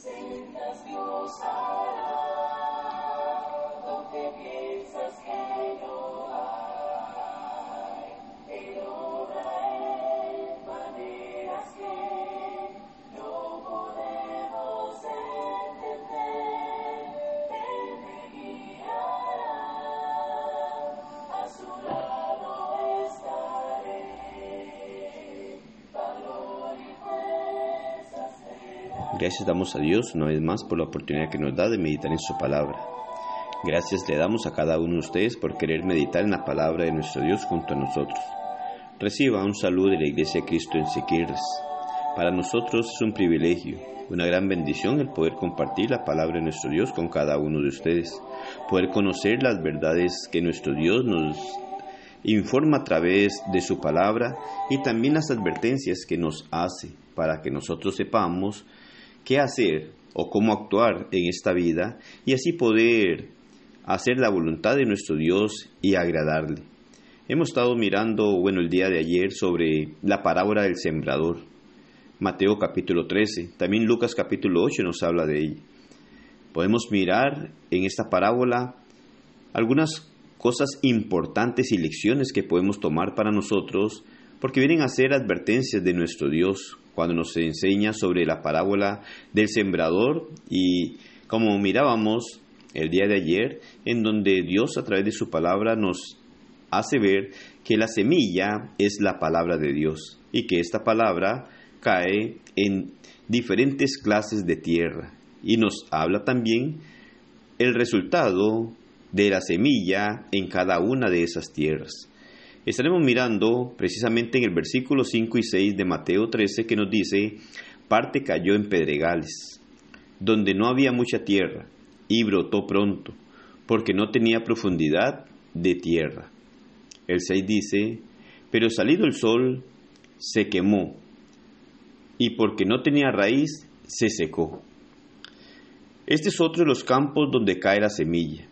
sentas Dios hará Gracias damos a Dios una vez más por la oportunidad que nos da de meditar en su palabra. Gracias le damos a cada uno de ustedes por querer meditar en la palabra de nuestro Dios junto a nosotros. Reciba un saludo de la Iglesia de Cristo en Siquirres. Para nosotros es un privilegio, una gran bendición el poder compartir la palabra de nuestro Dios con cada uno de ustedes, poder conocer las verdades que nuestro Dios nos informa a través de su palabra y también las advertencias que nos hace para que nosotros sepamos qué hacer o cómo actuar en esta vida y así poder hacer la voluntad de nuestro Dios y agradarle. Hemos estado mirando, bueno, el día de ayer sobre la parábola del sembrador. Mateo capítulo 13, también Lucas capítulo 8 nos habla de ella. Podemos mirar en esta parábola algunas cosas importantes y lecciones que podemos tomar para nosotros porque vienen a ser advertencias de nuestro Dios cuando nos enseña sobre la parábola del sembrador y como mirábamos el día de ayer en donde Dios a través de su palabra nos hace ver que la semilla es la palabra de Dios y que esta palabra cae en diferentes clases de tierra y nos habla también el resultado de la semilla en cada una de esas tierras. Estaremos mirando precisamente en el versículo 5 y 6 de Mateo 13 que nos dice, parte cayó en pedregales, donde no había mucha tierra, y brotó pronto, porque no tenía profundidad de tierra. El 6 dice, pero salido el sol, se quemó, y porque no tenía raíz, se secó. Este es otro de los campos donde cae la semilla.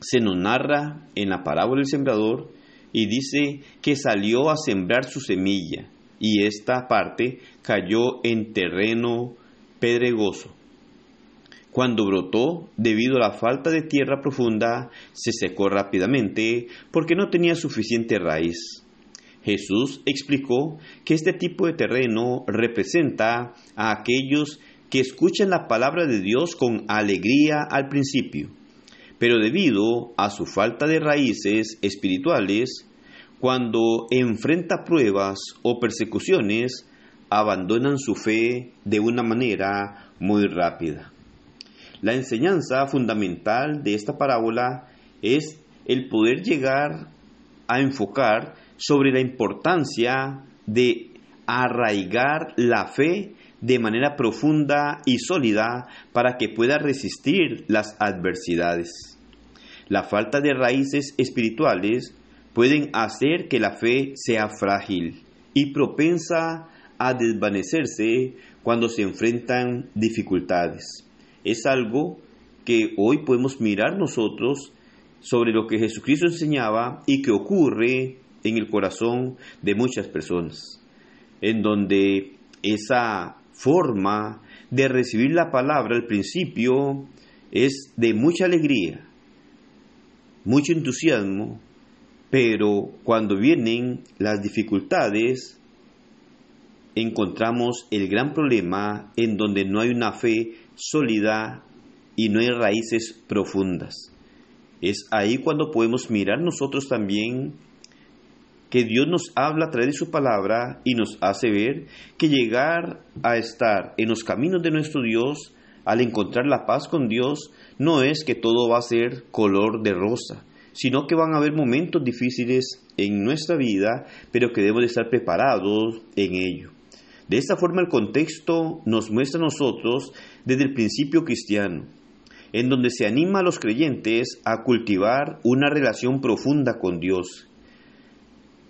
Se nos narra en la parábola del sembrador y dice que salió a sembrar su semilla y esta parte cayó en terreno pedregoso. Cuando brotó, debido a la falta de tierra profunda, se secó rápidamente porque no tenía suficiente raíz. Jesús explicó que este tipo de terreno representa a aquellos que escuchan la palabra de Dios con alegría al principio, pero debido a su falta de raíces espirituales, cuando enfrenta pruebas o persecuciones, abandonan su fe de una manera muy rápida. La enseñanza fundamental de esta parábola es el poder llegar a enfocar sobre la importancia de arraigar la fe de manera profunda y sólida para que pueda resistir las adversidades. La falta de raíces espirituales pueden hacer que la fe sea frágil y propensa a desvanecerse cuando se enfrentan dificultades. Es algo que hoy podemos mirar nosotros sobre lo que Jesucristo enseñaba y que ocurre en el corazón de muchas personas, en donde esa forma de recibir la palabra al principio es de mucha alegría, mucho entusiasmo, pero cuando vienen las dificultades, encontramos el gran problema en donde no hay una fe sólida y no hay raíces profundas. Es ahí cuando podemos mirar nosotros también que Dios nos habla a través de su palabra y nos hace ver que llegar a estar en los caminos de nuestro Dios, al encontrar la paz con Dios, no es que todo va a ser color de rosa, sino que van a haber momentos difíciles en nuestra vida, pero que debemos de estar preparados en ello. De esta forma el contexto nos muestra a nosotros desde el principio cristiano, en donde se anima a los creyentes a cultivar una relación profunda con Dios,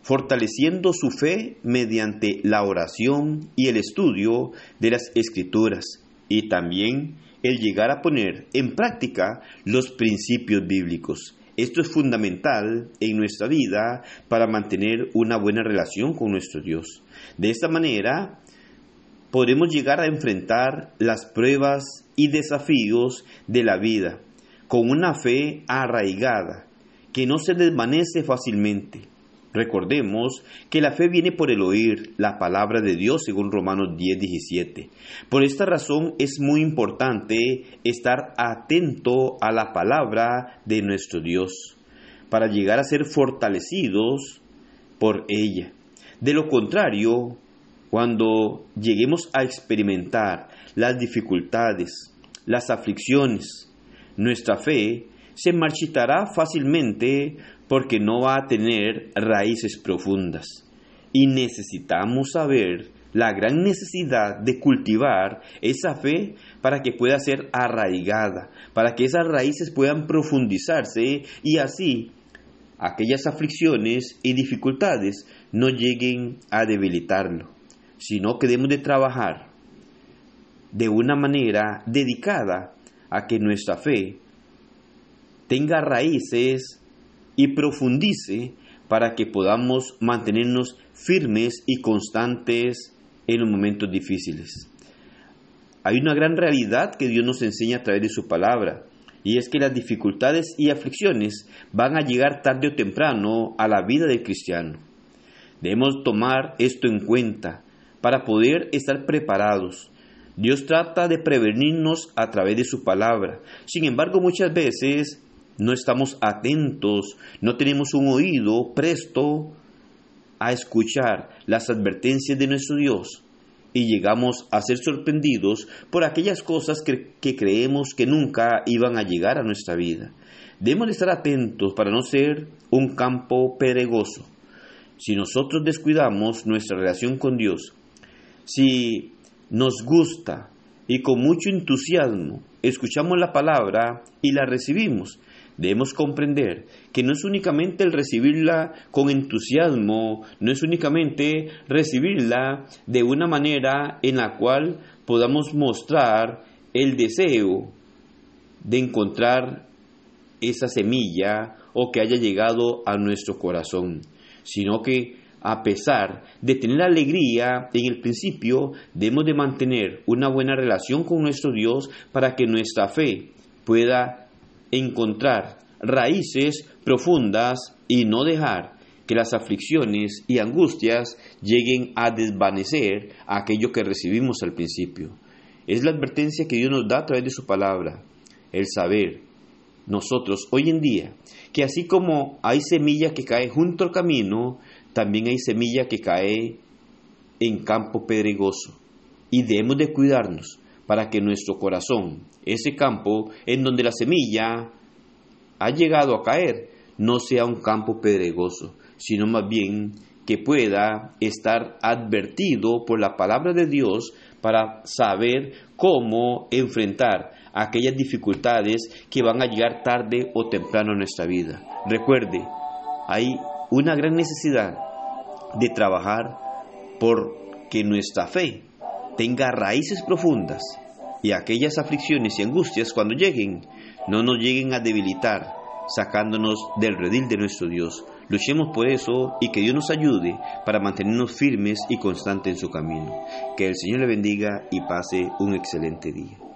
fortaleciendo su fe mediante la oración y el estudio de las escrituras, y también el llegar a poner en práctica los principios bíblicos. Esto es fundamental en nuestra vida para mantener una buena relación con nuestro Dios. De esta manera, podremos llegar a enfrentar las pruebas y desafíos de la vida con una fe arraigada que no se desvanece fácilmente. Recordemos que la fe viene por el oír la palabra de Dios según Romanos 10, 17. Por esta razón es muy importante estar atento a la palabra de nuestro Dios para llegar a ser fortalecidos por ella. De lo contrario, cuando lleguemos a experimentar las dificultades, las aflicciones, nuestra fe se marchitará fácilmente porque no va a tener raíces profundas. Y necesitamos saber la gran necesidad de cultivar esa fe para que pueda ser arraigada, para que esas raíces puedan profundizarse y así aquellas aflicciones y dificultades no lleguen a debilitarlo, sino que debemos de trabajar de una manera dedicada a que nuestra fe tenga raíces y profundice para que podamos mantenernos firmes y constantes en los momentos difíciles. Hay una gran realidad que Dios nos enseña a través de su palabra, y es que las dificultades y aflicciones van a llegar tarde o temprano a la vida del cristiano. Debemos tomar esto en cuenta para poder estar preparados. Dios trata de prevenirnos a través de su palabra. Sin embargo, muchas veces no estamos atentos, no tenemos un oído presto a escuchar las advertencias de nuestro Dios y llegamos a ser sorprendidos por aquellas cosas que, creemos que nunca iban a llegar a nuestra vida. Debemos estar atentos para no ser un campo pedregoso. Si nosotros descuidamos nuestra relación con Dios, si nos gusta y con mucho entusiasmo escuchamos la palabra y la recibimos, debemos comprender que no es únicamente el recibirla con entusiasmo, no es únicamente recibirla de una manera en la cual podamos mostrar el deseo de encontrar esa semilla o que haya llegado a nuestro corazón, sino que a pesar de tener alegría en el principio, debemos de mantener una buena relación con nuestro Dios para que nuestra fe pueda encontrar raíces profundas y no dejar que las aflicciones y angustias lleguen a desvanecer aquello que recibimos al principio. Es la advertencia que Dios nos da a través de su palabra, el saber nosotros hoy en día que así como hay semilla que cae junto al camino, también hay semilla que cae en campo pedregoso y debemos de cuidarnos para que nuestro corazón, ese campo en donde la semilla ha llegado a caer, no sea un campo pedregoso, sino más bien que pueda estar advertido por la palabra de Dios para saber cómo enfrentar aquellas dificultades que van a llegar tarde o temprano en nuestra vida. Recuerde, hay una gran necesidad de trabajar por que nuestra fe tenga raíces profundas y aquellas aflicciones y angustias cuando lleguen no nos lleguen a debilitar sacándonos del redil de nuestro Dios. Luchemos por eso y que Dios nos ayude para mantenernos firmes y constantes en su camino. Que el Señor le bendiga y pase un excelente día.